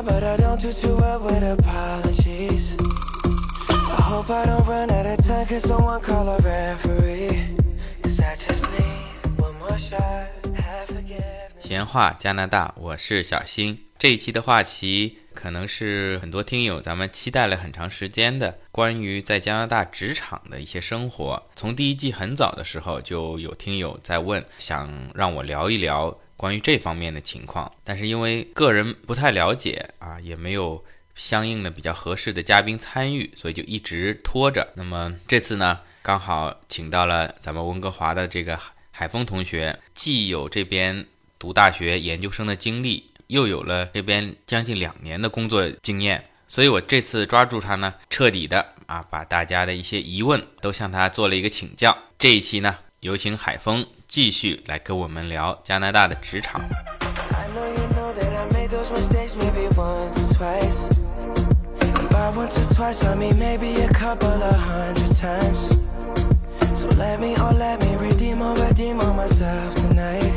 But I don't do too well with apologies. I hope I don't run out of time, cause someone call a referee. Cause I just need one more shot. half a give 闲话加拿大，我是小新。这一期的话题可能是很多听友咱们期待了很长时间的，关于在加拿大职场的一些生活。从第一季很早的时候就有听友在问，想让我聊一聊关于这方面的情况，但是因为个人不太了解啊，也没有相应的比较合适的嘉宾参与，所以就一直拖着。那么这次呢，刚好请到了咱们温哥华的这个海峰同学，既有这边读大学研究生的经历，又有了这边将近两年的工作经验，所以我这次抓住他呢，彻底的啊，把大家的一些疑问都向他做了一个请教。这一期呢，有请海峰继续来跟我们聊加拿大的职场。I know you know that I made those mistakes maybe once or twice. And by once or twice, I mean maybe a couple of hundred times. So let me, oh, let me redeem or redeem on myself tonight.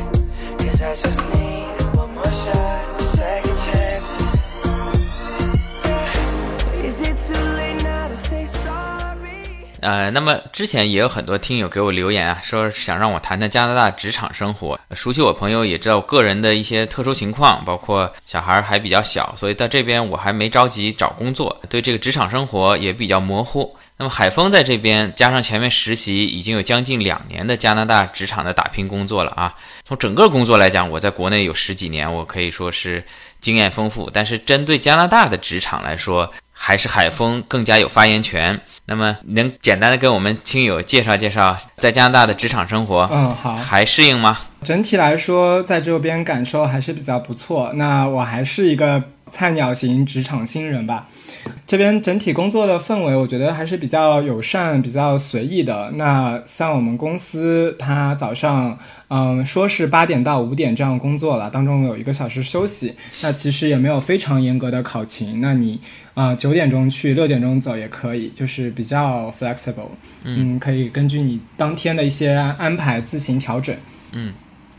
Cause I just need one more shot, second chances. Yeah. Is it too late now to say sorry? 呃，那么之前也有很多听友给我留言啊，说想让我谈谈加拿大职场生活。熟悉我朋友也知道我个人的一些特殊情况，包括小孩儿还比较小，所以到这边我还没着急找工作，对这个职场生活也比较模糊。那么海峰在这边加上前面实习，已经有将近两年的加拿大职场的打拼工作了啊。从整个工作来讲，我在国内有十几年，我可以说是经验丰富。但是针对加拿大的职场来说，还是海峰更加有发言权。那么，能简单的跟我们亲友介绍介绍在加拿大的职场生活，嗯，好。还适应吗？整体来说，在这边感受还是比较不错。那我还是一个菜鸟型职场新人吧。这边整体工作的氛围，我觉得还是比较友善、比较随意的。那像我们公司，它早上，嗯，说是八点到五点这样工作了，当中有一个小时休息。那其实也没有非常严格的考勤。那你，啊九点钟去，六点钟走也可以，就是比较 flexible。嗯，可以根据你当天的一些安排自行调整。嗯。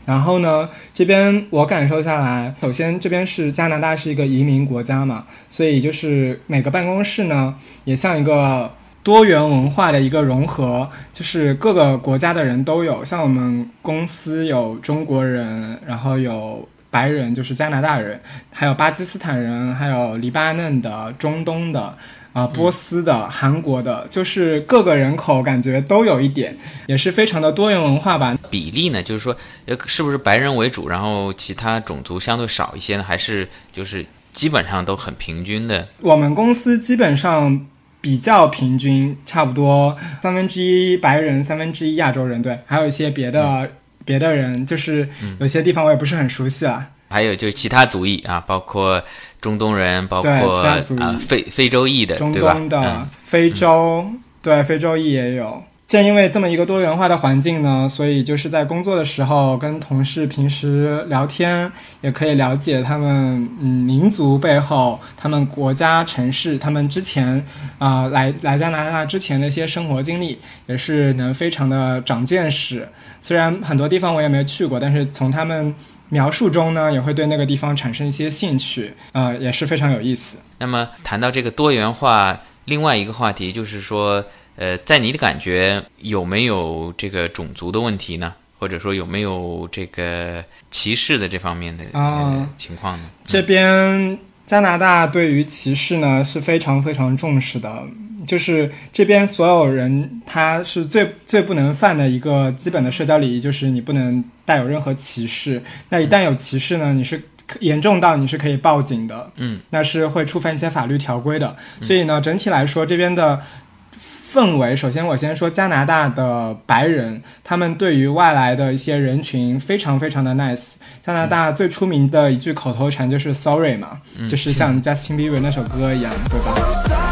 然后呢，这边我感受下来，首先这边是加拿大是一个移民国家嘛，所以就是每个办公室呢，也像一个多元文化的一个融合，就是各个国家的人都有。像我们公司有中国人，然后有白人，就是加拿大人，还有巴基斯坦人，还有黎巴嫩的、中东的。啊，波斯的、韩国的，就是各个人口感觉都有一点，也是非常的多元文化吧。比例呢，就是说，呃，是不是白人为主，然后其他种族相对少一些呢？还是就是基本上都很平均的？我们公司基本上比较平均，差不多三分之一白人，三分之一亚洲人，对，还有一些别的、别的人，就是有些地方我也不是很熟悉啊。还有就是其他族裔啊，包括中东人，包括啊非非洲裔的，中？东的、嗯非洲，对，非洲裔也有。正因为这么一个多元化的环境呢，所以就是在工作的时候跟同事平时聊天，也可以了解他们嗯民族背后、他们国家、城市、他们之前啊、来来加拿大之前的一些生活经历，也是能非常的长见识。虽然很多地方我也没有去过，但是从他们描述中呢，也会对那个地方产生一些兴趣，啊、也是非常有意思。那么谈到这个多元化，另外一个话题就是说，呃，在你的感觉有没有这个种族的问题呢？或者说有没有这个歧视的这方面的、呃啊情况呢？这边加拿大对于歧视呢是非常非常重视的，就是这边所有人他是最最不能犯的一个基本的社交礼仪，就是你不能带有任何歧视。那一旦有歧视呢，你是严重到你是可以报警的，嗯，那是会触犯一些法律条规的。所以呢，整体来说这边的。氛围，首先我先说加拿大的白人，他们对于外来的一些人群非常非常的 nice。加拿大最出名的一句口头禅就是 sorry 嘛，就是像 Justin Bieber 那首歌一样，对吧？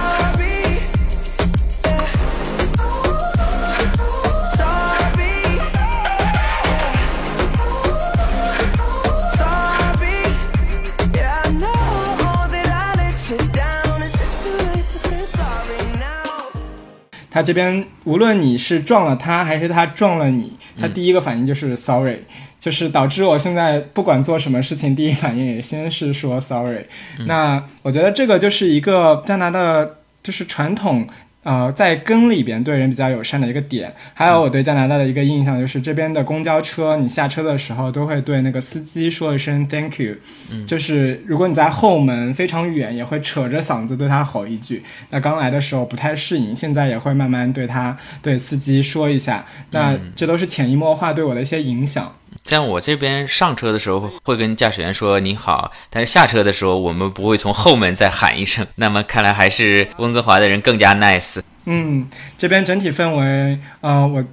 他这边无论你是撞了他还是他撞了你，他第一个反应就是 sorry，就是导致我现在不管做什么事情，第一反应也先是说 sorry。那我觉得这个就是一个加拿大就是传统。呃，在根里边对人比较友善的一个点，还有我对加拿大的一个印象就是这边的公交车，你下车的时候都会对那个司机说一声 thank you，嗯，就是如果你在后门非常远，也会扯着嗓子对他吼一句。那刚来的时候不太适应，现在也会慢慢对他对司机说一下。那这都是潜移默化对我的一些影响。在我这边上车的时候会跟驾驶员说你好，但是下车的时候我们不会从后门再喊一声。那么看来还是温哥华的人更加 nice。嗯，这边整体氛围，啊，我。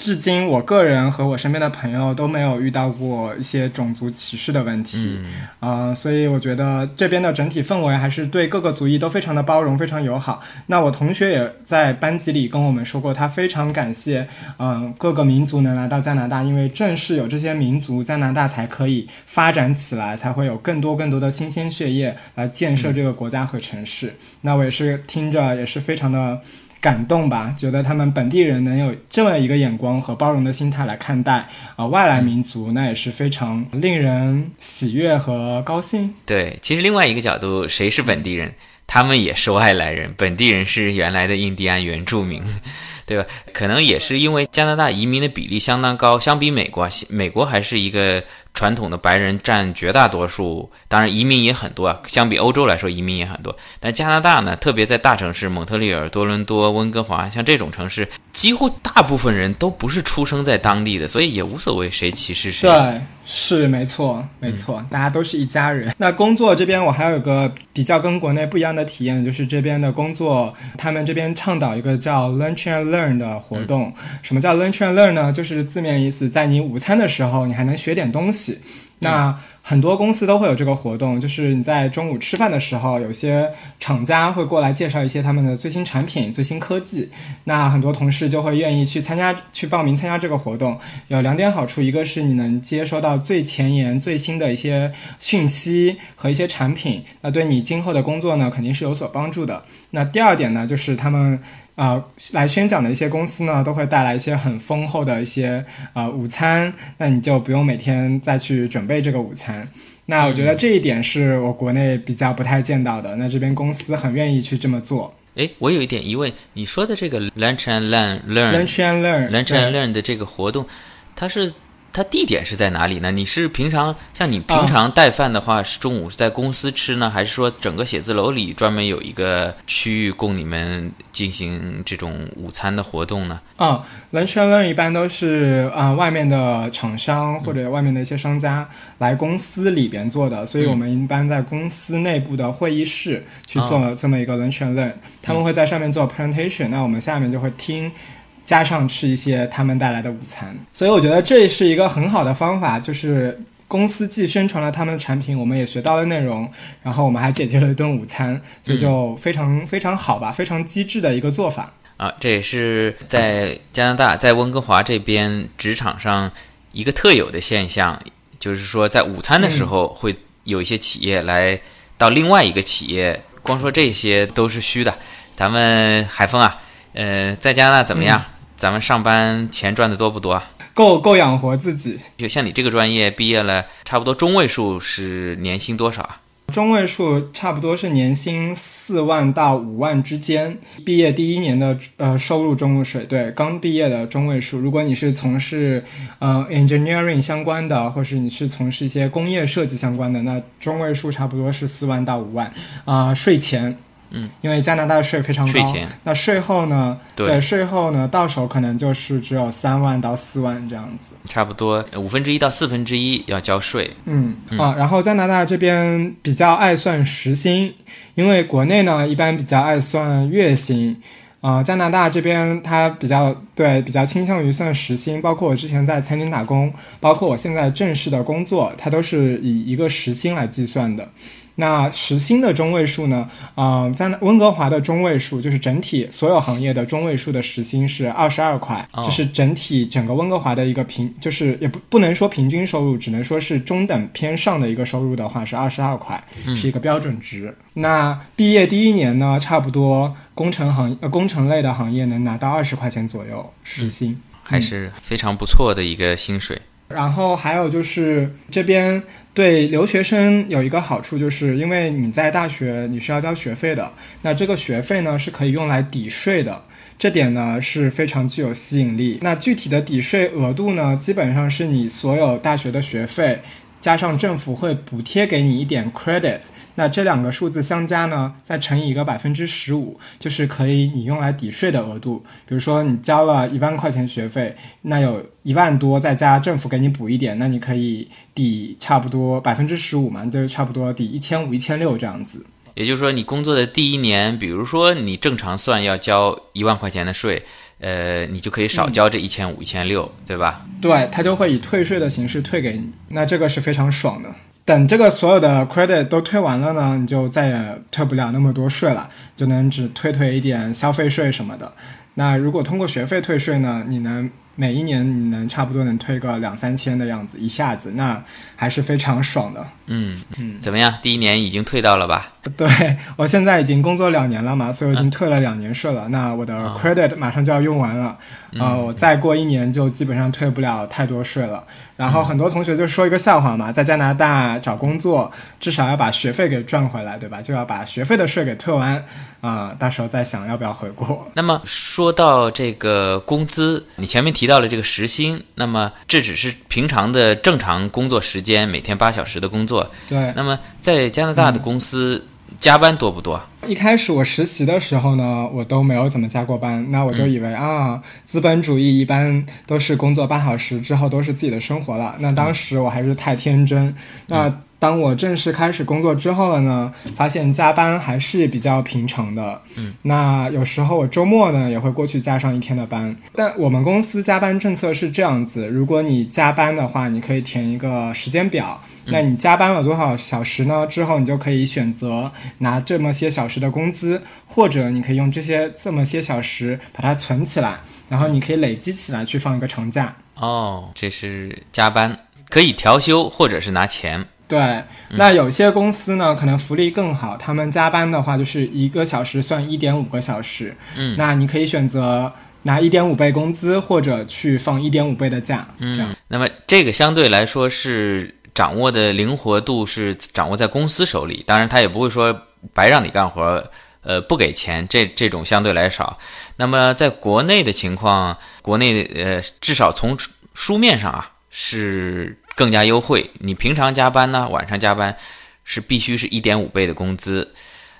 至今，我个人和我身边的朋友都没有遇到过一些种族歧视的问题，啊，所以我觉得这边的整体氛围还是对各个族裔都非常的包容，非常友好。那我同学也在班级里跟我们说过，他非常感谢，嗯，各个民族能来到加拿大，因为正是有这些民族，加拿大才可以发展起来，才会有更多更多的新鲜血液来建设这个国家和城市。那我也是听着也是非常的。感动吧，觉得他们本地人能有这么一个眼光和包容的心态来看待啊外来民族，那也是非常令人喜悦和高兴。对，其实另外一个角度，谁是本地人？他们也是外来人，本地人是原来的印第安原住民，对吧？可能也是因为加拿大移民的比例相当高，相比美国，美国还是一个。传统的白人占绝大多数，当然移民也很多啊。相比欧洲来说，移民也很多。但加拿大呢，特别在大城市，蒙特利尔、多伦多、温哥华，像这种城市，几乎大部分人都不是出生在当地的，所以也无所谓谁歧视谁。对，是没错，没错，大家都是一家人。那工作这边，我还有个比较跟国内不一样的体验，就是这边的工作，他们这边倡导一个叫 lunch and learn 的活动。什么叫 lunch and learn 呢？就是字面意思，在你午餐的时候，你还能学点东西。那很多公司都会有这个活动，就是你在中午吃饭的时候，有些厂家会过来介绍一些他们的最新产品、最新科技。那很多同事就会愿意去参加、去报名参加这个活动。有两点好处，一个是你能接收到最前沿、最新的一些讯息和一些产品，那对你今后的工作呢肯定是有所帮助的。那第二点呢，就是他们。啊，来宣讲的一些公司呢，都会带来一些很丰厚的一些呃午餐，那你就不用每天再去准备这个午餐。那我觉得这一点是我国内比较不太见到的。那这边公司很愿意去这么做。哎，我有一点疑问，你说的这个 lunch and learn，lunch and learn，lunch and learn 的这个活动，它是？它地点是在哪里呢？你是平常像你平常带饭的话，是中午是在公司吃呢，还是说整个写字楼里专门有一个区域供你们进行这种午餐的活动呢？啊，lunch and learn 一般都是啊外面的厂商或者外面的一些商家来公司里边做的，所以我们一般在公司内部的会议室去做这么一个 lunch and learn，他们会在上面做 presentation，那我们下面就会听。加上吃一些他们带来的午餐，所以我觉得这是一个很好的方法，就是公司既宣传了他们的产品，我们也学到了内容，然后我们还解决了一顿午餐，所以就非常非常好吧，非常机智的一个做法啊！这也是在加拿大，在温哥华这边职场上一个特有的现象，就是说在午餐的时候会有一些企业来到另外一个企业，光说这些都是虚的。咱们海峰啊，呃，在加拿大怎么样？咱们上班钱赚的多不多？够够养活自己。就像你这个专业毕业了，差不多中位数是年薪多少啊？中位数差不多是年薪四万到五万之间。毕业第一年的呃收入中位数，对，刚毕业的中位数。如果你是从事呃 engineering 相关的，或是你是从事一些工业设计相关的，那中位数差不多是四万到五万啊，税前。嗯，因为加拿大的税非常高，税前。那税后呢？对，税后呢，到手可能就是只有三万到四万这样子，差不多五分之一到四分之一要交税。嗯。啊，然后加拿大这边比较爱算时薪，因为国内呢一般比较爱算月薪，啊，加拿大这边它比较对比较倾向于算时薪，包括我之前在餐厅打工，包括我现在正式的工作，它都是以一个时薪来计算的。那时薪的中位数呢？啊，在温哥华的中位数就是整体所有行业的中位数的时薪是二十二块，这是整体整个温哥华的一个平，就是也不不能说平均收入，只能说是中等偏上的一个收入的话是二十二块，是一个标准值。那毕业第一年呢，差不多工程行呃工程类的行业能拿到二十块钱左右时薪，还是非常不错的一个薪水。然后还有就是这边对留学生有一个好处，就是因为你在大学你是要交学费的，那这个学费呢是可以用来抵税的，这点呢是非常具有吸引力。那具体的抵税额度呢，基本上是你所有大学的学费。加上政府会补贴给你一点 credit，那这两个数字相加呢，再乘以一个百分之十五，就是可以你用来抵税的额度。比如说你交了一万块钱学费，那有一万多再加政府给你补一点，那你可以抵差不多百分之十五嘛，就是差不多抵一千五、一千六这样子。也就是说，你工作的第一年，比如说你正常算要交一万块钱的税。呃，你就可以少交这一千五、一千六，对吧？对，他就会以退税的形式退给你，那这个是非常爽的。等这个所有的 credit 都退完了呢，你就再也退不了那么多税了，就能只退退一点消费税什么的。那如果通过学费退税呢，你能？每一年你能差不多能退个两三千的样子，一下子那还是非常爽的。嗯嗯，怎么样？第一年已经退到了吧？对我现在已经工作两年了嘛，所以我已经退了两年税了。那我的 credit 马上就要用完了，啊，我再过一年就基本上退不了太多税了。然后很多同学就说一个笑话嘛，在加拿大找工作至少要把学费给赚回来，对吧？就要把学费的税给退完。啊，到时候再想要不要回国。那么说到这个工资，你前面提到了这个时薪，那么这只是平常的正常工作时间，每天八小时的工作。对。那么在加拿大的公司加班多不多？一开始我实习的时候呢，我都没有怎么加过班，那我就以为啊，资本主义一般都是工作八小时之后都是自己的生活了。那当时我还是太天真。那。当我正式开始工作之后了呢，发现加班还是比较平常的。嗯，那有时候我周末呢也会过去加上一天的班。但我们公司加班政策是这样子：如果你加班的话，你可以填一个时间表。那你加班了多少小时呢？之后你就可以选择拿这么些小时的工资，或者你可以用这些这么些小时把它存起来，然后你可以累积起来去放一个长假。哦，这是加班可以调休，或者是拿钱。对，那有些公司呢，可能福利更好，他们加班的话就是一个小时算一点五个小时。嗯，那你可以选择拿一点五倍工资，或者去放一点五倍的假。嗯，那么这个相对来说是掌握的灵活度是掌握在公司手里，当然他也不会说白让你干活，呃，不给钱，这这种相对来少。那么在国内的情况，国内呃，至少从书面上啊是。更加优惠。你平常加班呢，晚上加班是必须是一点五倍的工资。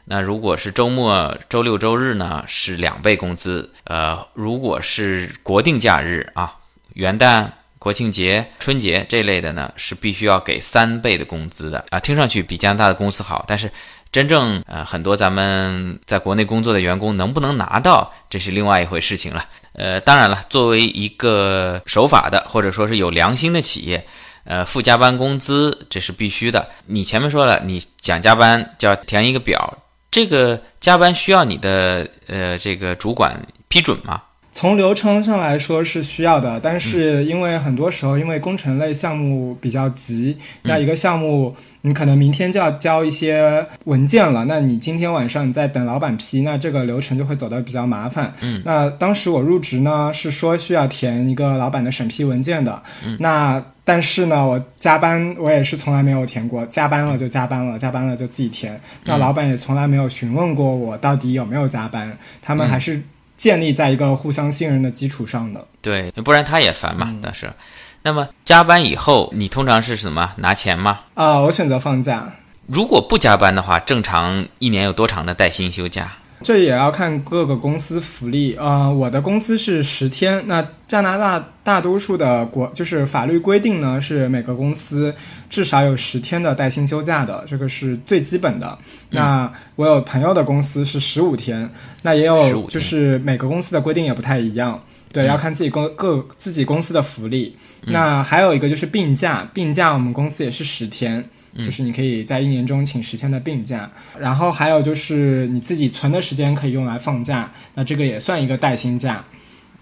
那如果是周末、周六、周日呢，是两倍工资。呃，如果是国定假日啊，元旦、国庆节、春节这类的呢，是必须要给三倍的工资的啊。听上去比加拿大的公司好，但是真正呃很多咱们在国内工作的员工能不能拿到，这是另外一回事情了。呃，当然了，作为一个守法的或者说是有良心的企业。呃，付加班工资这是必须的。你前面说了，你想加班就要填一个表，这个加班需要你的呃这个主管批准吗？从流程上来说是需要的，但是因为很多时候因为工程类项目比较急，那一个项目你可能明天就要交一些文件了，那你今天晚上你在等老板批，那这个流程就会走得比较麻烦。嗯，那当时我入职呢是说需要填一个老板的审批文件的，嗯，那但是呢我加班我也是从来没有填过，加班了就加班了，加班了就自己填，那老板也从来没有询问过我到底有没有加班，他们还是。建立在一个互相信任的基础上的，对，不然他也烦嘛。但是，那么加班以后，你通常是什么拿钱吗？啊，我选择放假。如果不加班的话，正常一年有多长的带薪休假？这也要看各个公司福利啊。我的公司是十天。那加拿大大多数的国就是法律规定呢，是每个公司至少有十天的带薪休假的，这个是最基本的。那我有朋友的公司是十五天，那也有就是每个公司的规定也不太一样，对，要看自己公各自己公司的福利。那还有一个就是病假，病假我们公司也是十天。就是你可以在一年中请十天的病假，然后还有就是你自己存的时间可以用来放假，那这个也算一个带薪假。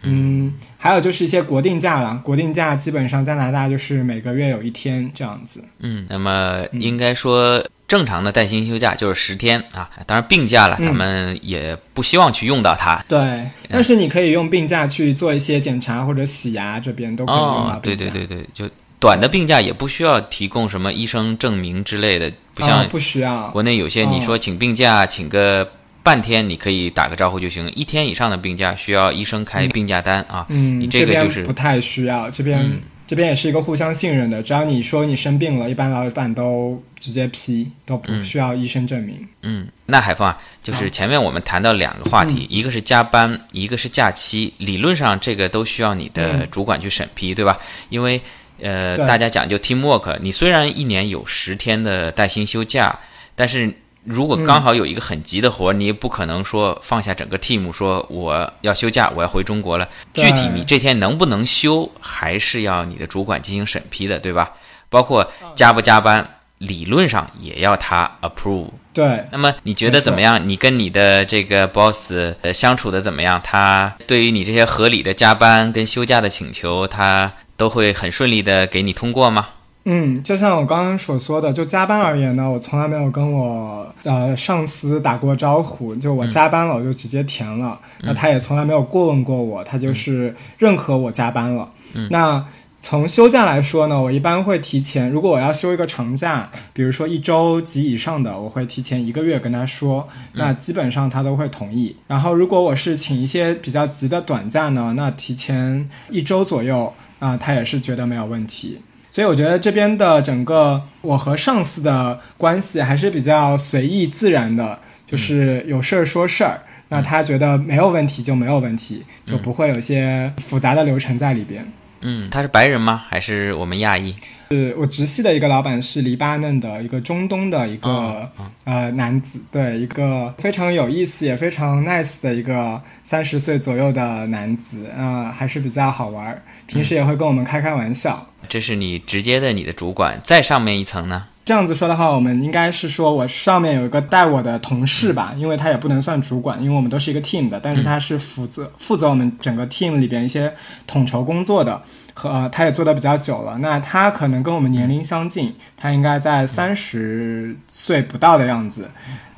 嗯，还有就是一些国定假了，国定假基本上加拿大就是每个月有一天这样子。嗯，那么应该说正常的带薪休假就是十天啊，当然病假了，咱们也不希望去用到它。对，但是你可以用病假去做一些检查或者洗牙，这边都可以用到哦，对对对对，就短的病假也不需要提供什么医生证明之类的，不像哦不需要。国内有些你说请病假，请个半天，你可以打个招呼就行。一天以上的病假需要医生开病假单啊。嗯，你这个就是不太需要，这边、嗯这边也是一个互相信任的，只要你说你生病了，一般老板都直接批，都不需要医生证明。嗯，那海峰啊，就是前面我们谈到两个话题，一个是加班，一个是假期。理论上这个都需要你的主管去审批，对吧？因为呃，大家讲究 teamwork，你虽然一年有十天的带薪休假，但是如果刚好有一个很急的活儿，你也不可能说放下整个 team 说我要休假，我要回中国了。具体你这天能不能休，还是要你的主管进行审批的，对吧？包括加不加班，理论上也要他 approve。对，那么你觉得怎么样？你跟你的这个 boss 呃相处的怎么样？他对于你这些合理的加班跟休假的请求，他都会很顺利的给你通过吗？嗯，就像我刚刚所说的，就加班而言呢，我从来没有跟我呃上司打过招呼，就我加班了我就直接填了，那他也从来没有过问过我，他就是认可我加班了。那从休假来说呢，我一般会提前，如果我要休一个长假，比如说一周及以上的，我会提前一个月跟他说，那基本上他都会同意。然后如果我是请一些比较急的短假呢，那提前一周左右啊、他也是觉得没有问题。所以我觉得这边的整个我和上司的关系还是比较随意自然的，就是有事儿说事儿。那他觉得没有问题就没有问题，就不会有些复杂的流程在里边。嗯，他是白人吗？还是我们亚裔？是我直系的一个老板是黎巴嫩的一个中东的一个、哦呃男子，对，一个非常有意思也非常 nice 的一个三十岁左右的男子，嗯、还是比较好玩儿，平时也会跟我们开开玩笑。这是你直接的你的主管，再上面一层呢？这样子说的话，我们应该是说我上面有一个带我的同事吧，因为他也不能算主管，因为我们都是一个 team 的，但是他是负责负责我们整个 team 里边一些统筹工作的，和、呃、他也做的比较久了。那他可能跟我们年龄相近，他应该在三十岁不到的样子。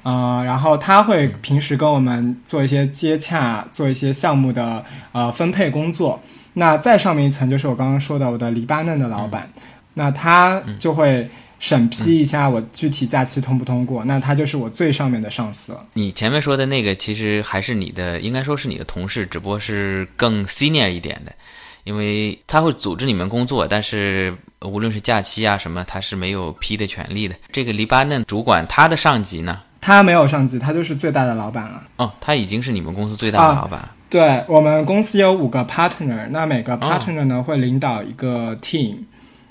呃，然后他会平时跟我们做一些接洽，做一些项目的呃分配工作。那再上面一层就是我刚刚说的我的黎巴嫩的老板，那他就会审批一下我具体假期通不通过，那他就是我最上面的上司了。你前面说的那个其实还是你的，应该说是你的同事，只不过是更 senior 一点的，因为他会组织你们工作，但是无论是假期啊什么，他是没有批的权利的。这个黎巴嫩主管他的上级呢？他没有上级，他就是最大的老板了。哦，他已经是你们公司最大的老板了。对我们公司有五个 partner，那每个 partner 呢、会领导一个 team，、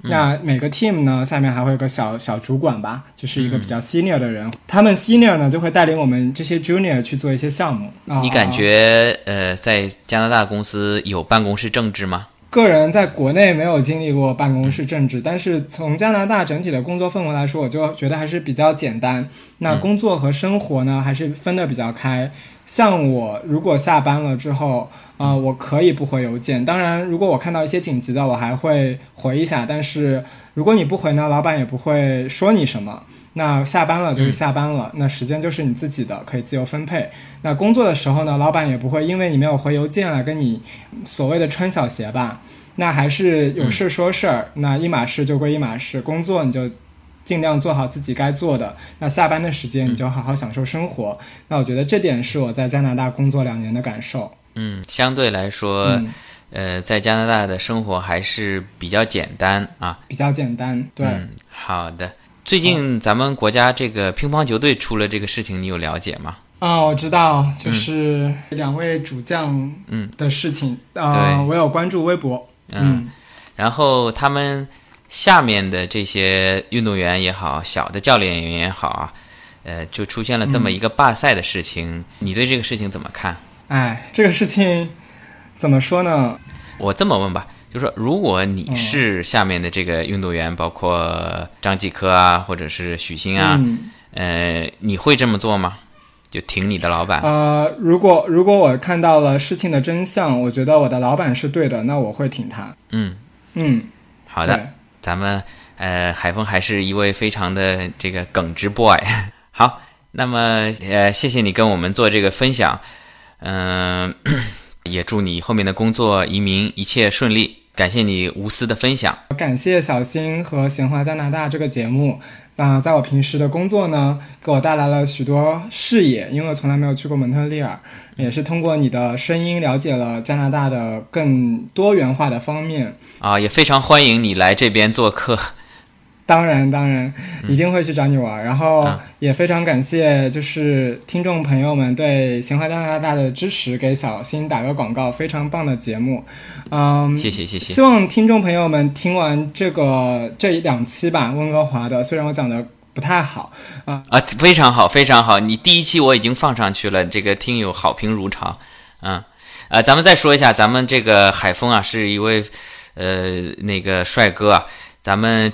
那每个 team 呢下面还会有个小小主管吧，就是一个比较 senior 的人，他们 senior 呢就会带领我们这些 junior 去做一些项目。啊你感觉呃，在加拿大公司有办公室政治吗？个人在国内没有经历过办公室政治，但是从加拿大整体的工作氛围来说，我就觉得还是比较简单。那工作和生活呢，还是分得比较开。像我如果下班了之后，啊、我可以不回邮件。当然，如果我看到一些紧急的，我还会回一下。但是如果你不回呢，老板也不会说你什么。那下班了就是下班了，那时间就是你自己的，可以自由分配。那工作的时候呢，老板也不会因为你没有回邮件来跟你所谓的穿小鞋吧。那还是有事说事儿，那一码事就归一码事，工作你就尽量做好自己该做的。那下班的时间你就好好享受生活。那我觉得这点是我在加拿大工作两年的感受。嗯，相对来说，嗯，呃，在加拿大的生活还是比较简单啊。比较简单。对，嗯，好的。最近咱们国家这个乒乓球队出了这个事情，你有了解吗？啊、我知道，就是两位主将嗯的事情。啊、对我有关注微博。嗯然后他们下面的这些运动员也好，小的教练员也好啊，呃，就出现了这么一个罢赛的事情，你对这个事情怎么看？哎，这个事情怎么说呢？我这么问吧，就说如果你是下面的这个运动员，包括张继科啊，或者是许昕啊，呃，你会这么做吗？就挺你的老板？呃，如果如果我看到了事情的真相，我觉得我的老板是对的，那我会挺他。嗯嗯，好的，咱们呃，海峰还是一位非常的这个耿直 boy。好，那么呃，谢谢你跟我们做这个分享，嗯，也祝你后面的工作移民一切顺利。感谢你无私的分享，感谢小新和《闲话加拿大》这个节目。那在我平时的工作呢，给我带来了许多视野，因为我从来没有去过蒙特利尔，也是通过你的声音了解了加拿大的更多元化的方面。啊，也非常欢迎你来这边做客。当然，当然，一定会去找你玩。然后也非常感谢，就是听众朋友们对《闲话加拿大》的支持，给小新打个广告，非常棒的节目。嗯，谢谢谢谢。希望听众朋友们听完这个这一两期吧，温哥华的，虽然我讲的不太好啊啊，非常好，非常好。你第一期我已经放上去了，这个听友好评如潮。嗯，呃，咱们再说一下，咱们这个海峰啊，是一位呃那个帅哥啊。咱们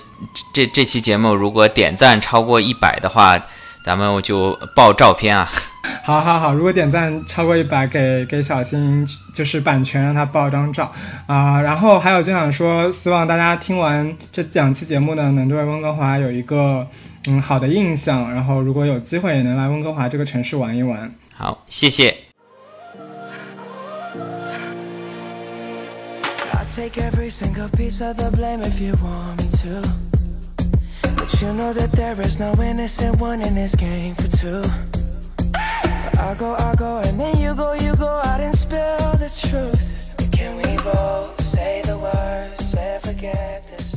这这期节目如果点赞超过一百的话，咱们我就爆照片啊！好好好，如果点赞超过一百，给给小新就是版权让他爆张照啊！然后还有就想说，希望大家听完这两期节目呢，能对温哥华有一个嗯好的印象，然后如果有机会也能来温哥华这个城市玩一玩。好，谢谢。Take every single piece of the blame if you want me to. But you know that there is no innocent one in this game for two. But I go, I go, and then you go, you go out and spill the truth. But can we both say the words and forget this?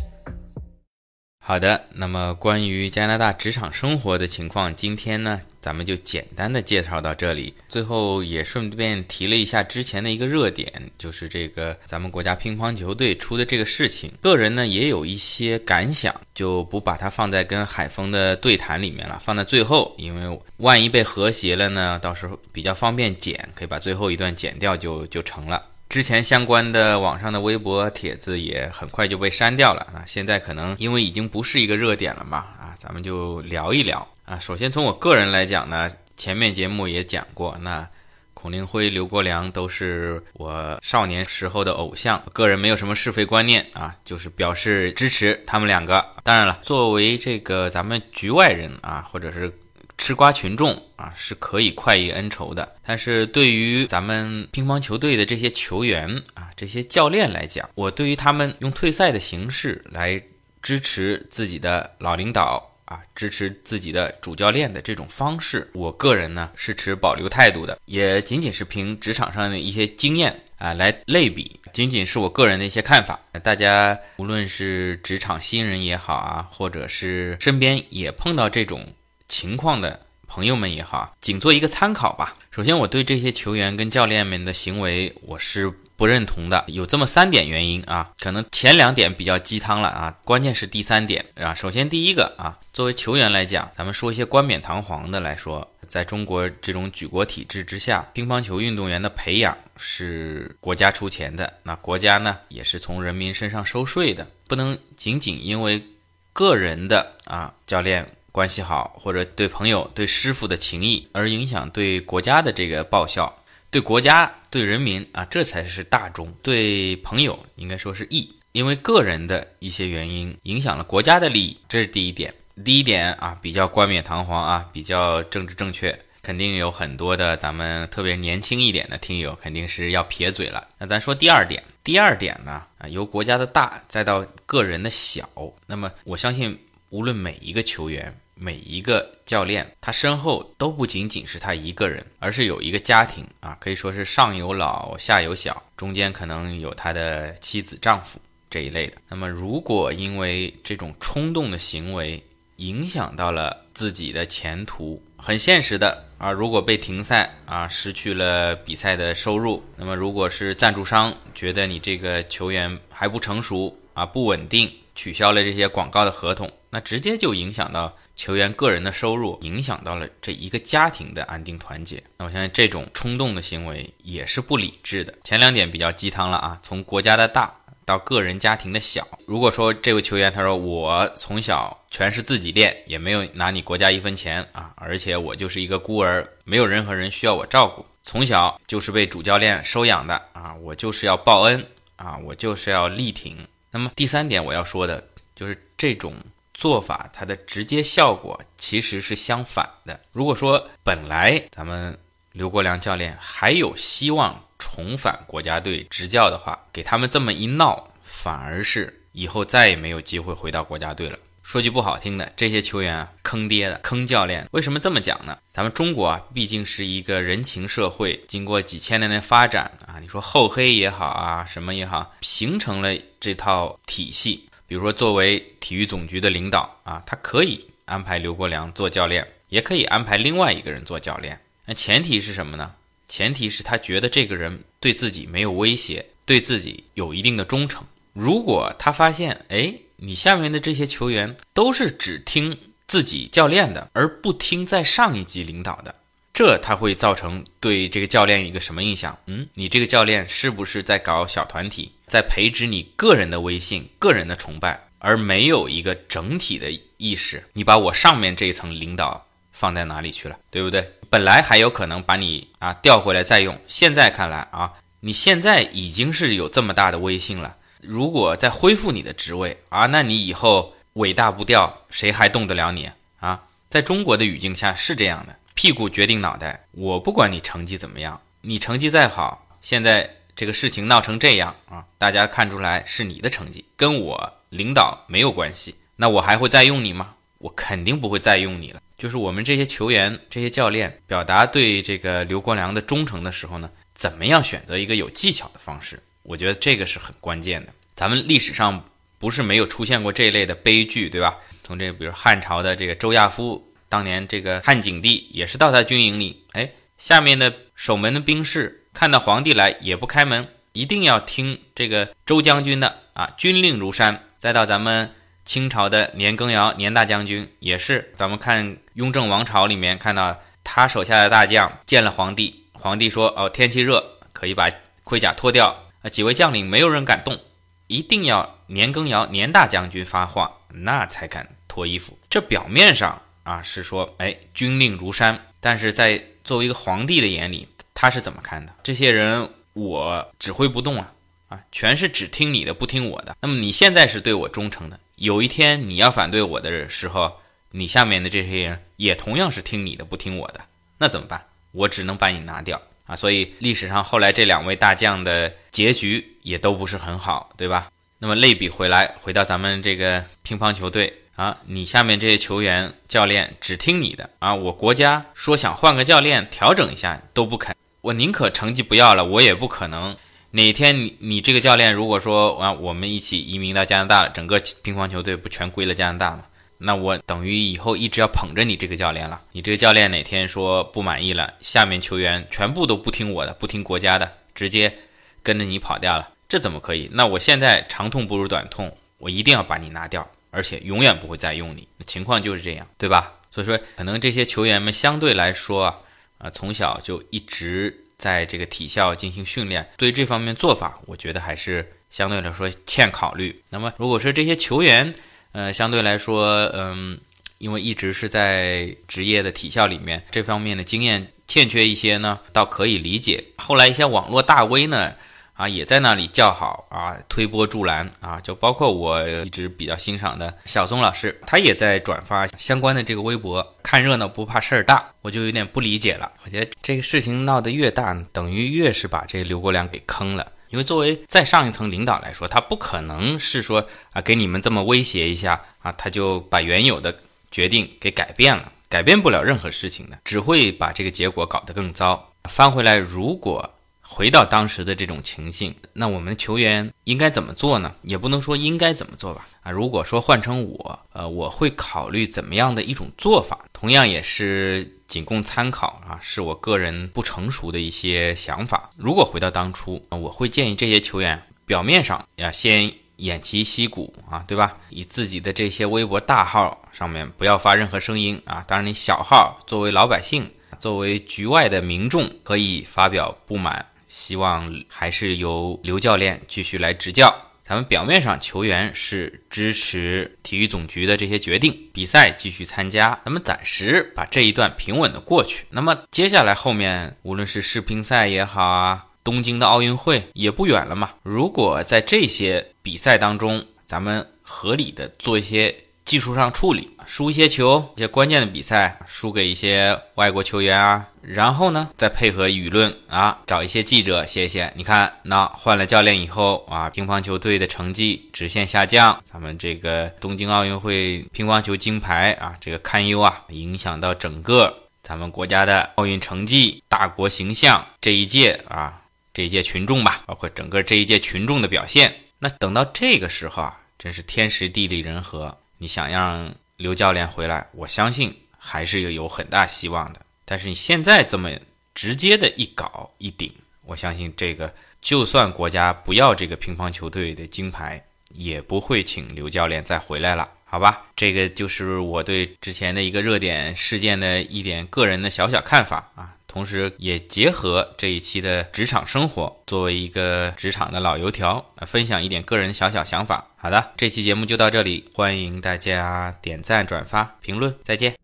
好的，那么关于加拿大职场生活的情况，今天呢，咱们就简单的介绍到这里。最后也顺便提了一下之前的一个热点，就是这个咱们国家乒乓球队出的这个事情。个人呢也有一些感想，就不把它放在跟海峰的对谈里面了，放在最后，因为万一被和谐了呢，到时候比较方便剪，可以把最后一段剪掉就就成了。之前相关的网上的微博帖子也很快就被删掉了啊！现在可能因为已经不是一个热点了嘛啊，咱们就聊一聊啊。首先从我个人来讲呢，前面节目也讲过，那孔令辉、刘国梁都是我少年时候的偶像，个人没有什么是非观念啊，就是表示支持他们两个。当然了，作为这个咱们局外人啊，或者是。吃瓜群众啊是可以快意恩仇的，但是对于咱们乒乓球队的这些球员啊、这些教练来讲，我对于他们用退赛的形式来支持自己的老领导啊、支持自己的主教练的这种方式，我个人呢是持保留态度的，也仅仅是凭职场上的一些经验啊来类比，仅仅是我个人的一些看法。大家无论是职场新人也好啊，或者是身边也碰到这种。情况的朋友们也好，仅做一个参考吧。首先，我对这些球员跟教练们的行为我是不认同的，有这么三点原因啊。可能前两点比较鸡汤了啊，关键是第三点啊。首先，第一个啊，作为球员来讲，咱们说一些冠冕堂皇的来说，在中国这种举国体制之下，乒乓球运动员的培养是国家出钱的，那国家呢也是从人民身上收税的，不能仅仅因为个人的啊教练。关系好，或者对朋友、对师傅的情谊，而影响对国家的这个报效，对国家、对人民啊，这才是大忠。对朋友应该说是义，因为个人的一些原因影响了国家的利益，这是第一点。第一点啊，比较冠冕堂皇啊，比较政治正确，肯定有很多的咱们特别年轻一点的听友肯定是要撇嘴了。那咱说第二点，第二点呢啊，由国家的大再到个人的小，那么我相信无论每一个球员。每一个教练，他身后都不仅仅是他一个人，而是有一个家庭啊，可以说是上有老下有小，中间可能有他的妻子、丈夫这一类的。那么，如果因为这种冲动的行为影响到了自己的前途，很现实的啊，如果被停赛啊，失去了比赛的收入，那么如果是赞助商觉得你这个球员还不成熟啊，不稳定。取消了这些广告的合同，那直接就影响到球员个人的收入，影响到了这一个家庭的安定团结。那我相信这种冲动的行为也是不理智的。前两点比较鸡汤了啊，从国家的大到个人家庭的小。如果说这位球员他说我从小全是自己练，也没有拿你国家一分钱啊，而且我就是一个孤儿，没有任何人需要我照顾，从小就是被主教练收养的啊，我就是要报恩啊，我就是要力挺。那么第三点我要说的就是这种做法，它的直接效果其实是相反的。如果说本来咱们刘国梁教练还有希望。重返国家队执教的话，给他们这么一闹，反而是以后再也没有机会回到国家队了。说句不好听的，这些球员啊，坑爹的，坑教练。为什么这么讲呢？咱们中国啊，毕竟是一个人情社会，经过几千年的发展啊，你说厚黑也好啊，什么也好，形成了这套体系。比如说，作为体育总局的领导啊，他可以安排刘国梁做教练，也可以安排另外一个人做教练。那前提是什么呢？前提是他觉得这个人对自己没有威胁，对自己有一定的忠诚。如果他发现，哎，你下面的这些球员都是只听自己教练的，而不听在上一级领导的，这他会造成对这个教练一个什么印象？嗯，你这个教练是不是在搞小团体，在培植你个人的威信、个人的崇拜，而没有一个整体的意识？你把我上面这一层领导放在哪里去了？对不对？本来还有可能把你啊调回来再用，现在看来啊，你现在已经是有这么大的威信了。如果再恢复你的职位啊，那你以后尾大不掉，谁还动得了你啊？在中国的语境下是这样的，屁股决定脑袋。我不管你成绩怎么样，你成绩再好，现在这个事情闹成这样啊，大家看出来是你的成绩，跟我领导没有关系，那我还会再用你吗？我肯定不会再用你了。就是我们这些球员、这些教练表达对这个刘国梁的忠诚的时候呢，怎么样选择一个有技巧的方式？我觉得这个是很关键的。咱们历史上不是没有出现过这一类的悲剧，对吧？从这个比如汉朝的这个周亚夫，当年这个汉景帝也是到他军营里，哎，下面的守门的兵士看到皇帝来也不开门，一定要听这个周将军的啊，军令如山。再到咱们。清朝的年羹尧，年大将军也是，咱们看雍正王朝里面看到他手下的大将见了皇帝，皇帝说：“哦，天气热，可以把盔甲脱掉。”啊，几位将领没有人敢动，一定要年羹尧年大将军发话，那才敢脱衣服。这表面上啊是说，哎，军令如山，但是在作为一个皇帝的眼里，他是怎么看的？这些人我指挥不动啊，啊，全是只听你的，不听我的。那么你现在是对我忠诚的。有一天你要反对我的时候，你下面的这些人也同样是听你的，不听我的，那怎么办？我只能把你拿掉啊！所以历史上后来这两位大将的结局也都不是很好，对吧？那么类比回来，回到咱们这个乒乓球队啊，你下面这些球员、教练只听你的啊！我国家说想换个教练调整一下都不肯，我宁可成绩不要了，我也不可能。哪天你你这个教练如果说啊，我们一起移民到加拿大了，整个乒乓球队不全归了加拿大吗？那我等于以后一直要捧着你这个教练了。你这个教练哪天说不满意了，下面球员全部都不听我的，不听国家的，直接跟着你跑掉了，这怎么可以？那我现在长痛不如短痛，我一定要把你拿掉，而且永远不会再用你。情况就是这样，对吧？所以说，可能这些球员们相对来说，啊，从小就一直。在这个体校进行训练，对这方面做法，我觉得还是相对来说欠考虑。那么，如果说这些球员，呃，相对来说，嗯，因为一直是在职业的体校里面，这方面的经验欠缺一些呢，倒可以理解。后来一些网络大 V 呢。啊，也在那里叫好啊，推波助澜啊，就包括我一直比较欣赏的小松老师，他也在转发相关的这个微博。看热闹不怕事儿大，我就有点不理解了。我觉得这个事情闹得越大，等于越是把这刘国梁给坑了。因为作为再上一层领导来说，他不可能是说啊，给你们这么威胁一下啊，他就把原有的决定给改变了，改变不了任何事情的，只会把这个结果搞得更糟。翻回来，如果。回到当时的这种情境，那我们球员应该怎么做呢？也不能说应该怎么做吧。啊，如果说换成我，呃，我会考虑怎么样的一种做法，同样也是仅供参考啊，是我个人不成熟的一些想法。如果回到当初，我会建议这些球员表面上要先偃旗息鼓啊，对吧？以自己的这些微博大号上面不要发任何声音啊。当然，你小号作为老百姓，作为局外的民众，可以发表不满。希望还是由刘教练继续来执教。咱们表面上球员是支持体育总局的这些决定，比赛继续参加，咱们暂时把这一段平稳的过去。那么接下来后面，无论是世乒赛也好啊，东京的奥运会也不远了嘛。如果在这些比赛当中，咱们合理的做一些技术上处理。输一些球，一些关键的比赛输给一些外国球员啊，然后呢，再配合舆论啊，找一些记者写写。你看，那换了教练以后啊，乒乓球队的成绩直线下降，咱们这个东京奥运会乒乓球金牌啊，这个堪忧啊，影响到整个咱们国家的奥运成绩、大国形象。这一届啊，这一届群众吧，包括整个这一届群众的表现。那等到这个时候啊，真是天时地利人和，你想让。刘教练回来，我相信还是有很大希望的。但是你现在这么直接的一搞一顶，我相信这个就算国家不要这个乒乓球队的金牌，也不会请刘教练再回来了，好吧？这个就是我对之前的一个热点事件的一点个人的小小看法啊。同时，也结合这一期的职场生活，作为一个职场的老油条，分享一点个人小小想法。好的，这期节目就到这里，欢迎大家点赞、转发、评论，再见。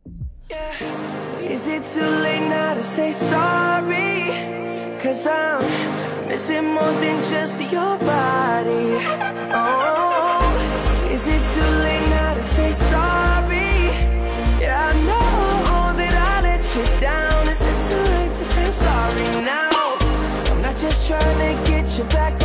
trying to get your back